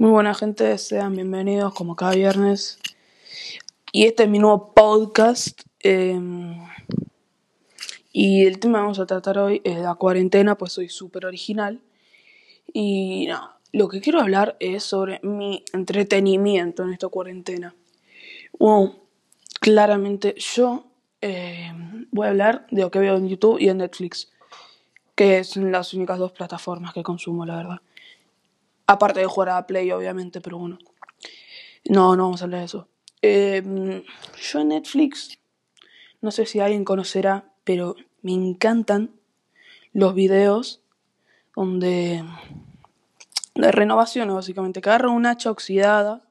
Muy buena gente, sean bienvenidos como cada viernes. Y este es mi nuevo podcast. eh, y el tema que vamos a tratar hoy es la cuarentena, pues soy súper original. Y no, lo que quiero hablar es sobre mi entretenimiento en esta cuarentena. Claramente yo eh, voy a hablar de lo que veo en YouTube y en Netflix, que son las únicas dos plataformas que consumo, la verdad. Aparte de jugar a Play, obviamente, pero bueno. No, no vamos a hablar de eso. Eh, yo en Netflix, no sé si alguien conocerá, pero me encantan los videos donde de renovaciones, básicamente, que agarran una hacha oxidada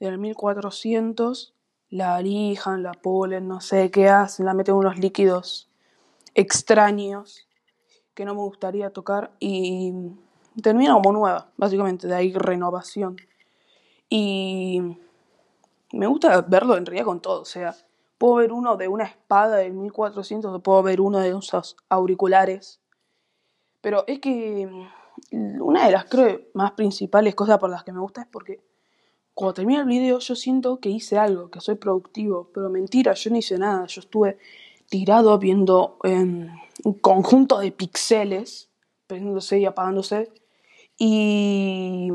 del 1400, la lijan, la polen, no sé qué hacen, la meten unos líquidos extraños que no me gustaría tocar y termina como nueva, básicamente, de ahí renovación. Y me gusta verlo en realidad con todo, o sea, puedo ver uno de una espada del 1400, o puedo ver uno de esos auriculares, pero es que mm, una de las creo más principales cosas por las que me gusta es porque cuando termina el video yo siento que hice algo, que soy productivo, pero mentira, yo no hice nada, yo estuve tirado viendo em, un conjunto de píxeles, prendiéndose y apagándose, y...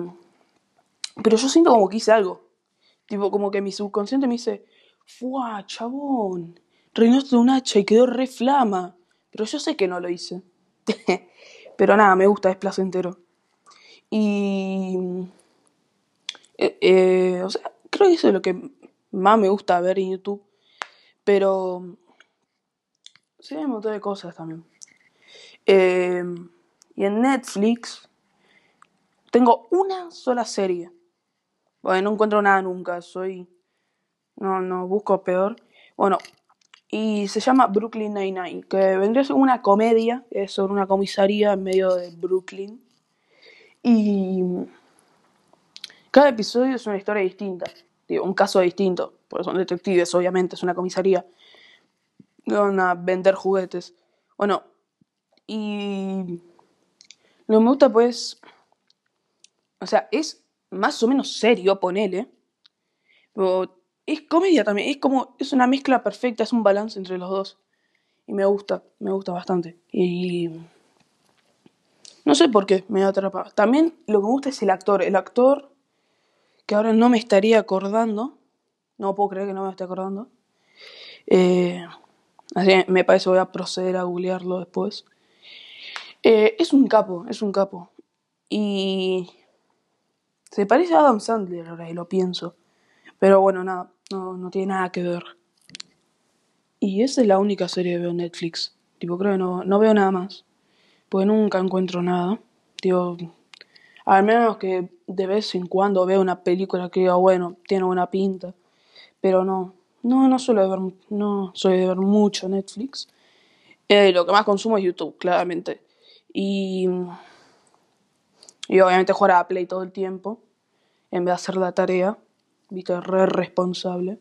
Pero yo siento como que hice algo, tipo como que mi subconsciente me dice, ¡Fua, chabón! Reinaste un hacha y quedó re flama, pero yo sé que no lo hice. pero nada, me gusta, es placentero. Y... eh, eh, o sea, creo que eso es lo que más me gusta ver en YouTube. Pero sí hay un montón de cosas también. Eh, y en Netflix tengo una sola serie. Bueno, no encuentro nada nunca, soy... No, no, busco peor. Bueno, y se llama Brooklyn Nine-Nine, que vendría a ser una comedia, es sobre una comisaría en medio de Brooklyn. Y cada episodio es una historia distinta, digo, un caso distinto, porque son detectives, obviamente, es una comisaría. Van a vender juguetes. Bueno, y lo que me gusta pues, o sea, es más o menos serio, ponele, pero es comedia también, es como, es una mezcla perfecta, es un balance entre los dos. Y me gusta, me gusta bastante. Y no sé por qué me atrapa. También lo que me gusta es el actor. El actor, que ahora no me estaría acordando, no puedo creer que no me esté acordando. Eh, así me parece voy a proceder a googlearlo después. Eh, es un capo, es un capo. Y se parece a Adam Sandler ahora y lo pienso. Pero bueno, nada, no, no tiene nada que ver. Y esa es la única serie que veo en Netflix. Tipo, creo que no, no veo nada más. Porque nunca encuentro nada. Digo, al menos que de vez en cuando veo una película que diga, bueno, tiene buena pinta. Pero no, no, no suelo ver, no soy de ver mucho Netflix. Eh, lo que más consumo es YouTube, claramente. Y, y obviamente jugar a Play todo el tiempo. En vez de hacer la tarea. Viste, re responsable.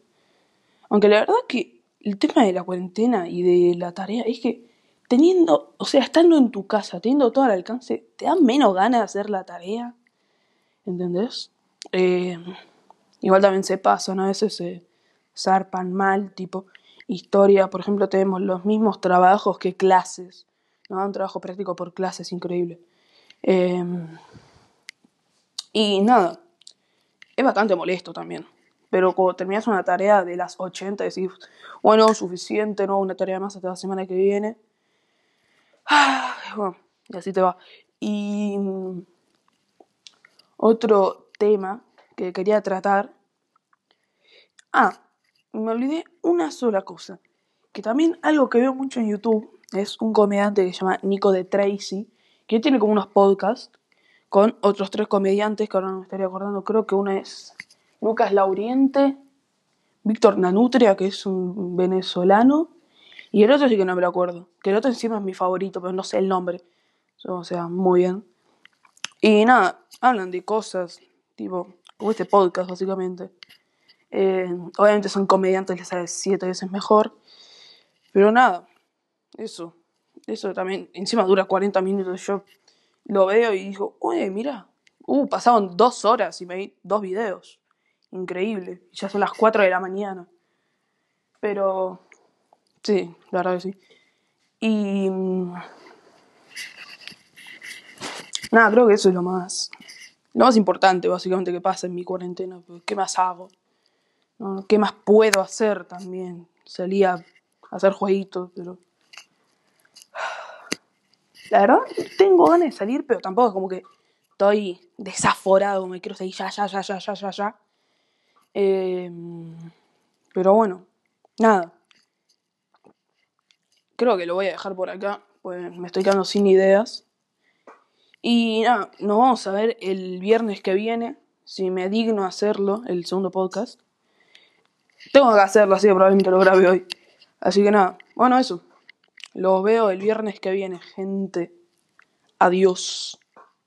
Aunque la verdad que el tema de la cuarentena y de la tarea es que teniendo, o sea, estando en tu casa, teniendo todo al alcance, te da menos ganas de hacer la tarea. ¿Entendés? Eh, igual también se pasan, a veces se zarpan mal, tipo historia, por ejemplo, tenemos los mismos trabajos que clases. ¿no? Un trabajo práctico por clases, increíble. Eh, y nada, es bastante molesto también. Pero cuando terminas una tarea de las 80, decís, bueno, suficiente, no, una tarea más hasta la semana que viene. Ah, bueno, y así te va. Y mm, otro tema que quería tratar. Ah, me olvidé una sola cosa. Que también algo que veo mucho en YouTube es un comediante que se llama Nico de Tracy, que tiene como unos podcasts con otros tres comediantes que ahora no me estaría acordando. Creo que uno es Lucas Lauriente, Víctor Nanutria, que es un venezolano, y el otro sí que no me lo acuerdo. Que el otro encima es mi favorito, pero no sé el nombre. O sea, muy bien. Y nada, hablan de cosas, tipo, como este podcast, básicamente. Eh, obviamente son comediantes, les sale siete veces mejor. Pero nada, eso. Eso también, encima dura 40 minutos. Yo lo veo y digo, oye, mira, Uh, pasaron dos horas y me vi dos videos. Increíble. Ya son las 4 de la mañana. Pero... Sí, la verdad que sí. Y... mm, Nada, creo que eso es lo más... Lo más importante, básicamente, que pasa en mi cuarentena. pues, ¿Qué más hago? ¿Qué más puedo hacer también? Salía a hacer jueguitos, pero... La verdad, tengo ganas de salir, pero tampoco es como que estoy desaforado, me quiero salir ya, ya, ya, ya, ya, ya, ya. Eh, pero bueno, nada. Creo que lo voy a dejar por acá, pues me estoy quedando sin ideas. Y nada, nos vamos a ver el viernes que viene, si me digno hacerlo, el segundo podcast. Tengo que hacerlo, así que probablemente lo grabe hoy. Así que nada, bueno, eso. Los veo el viernes que viene, gente. Adiós.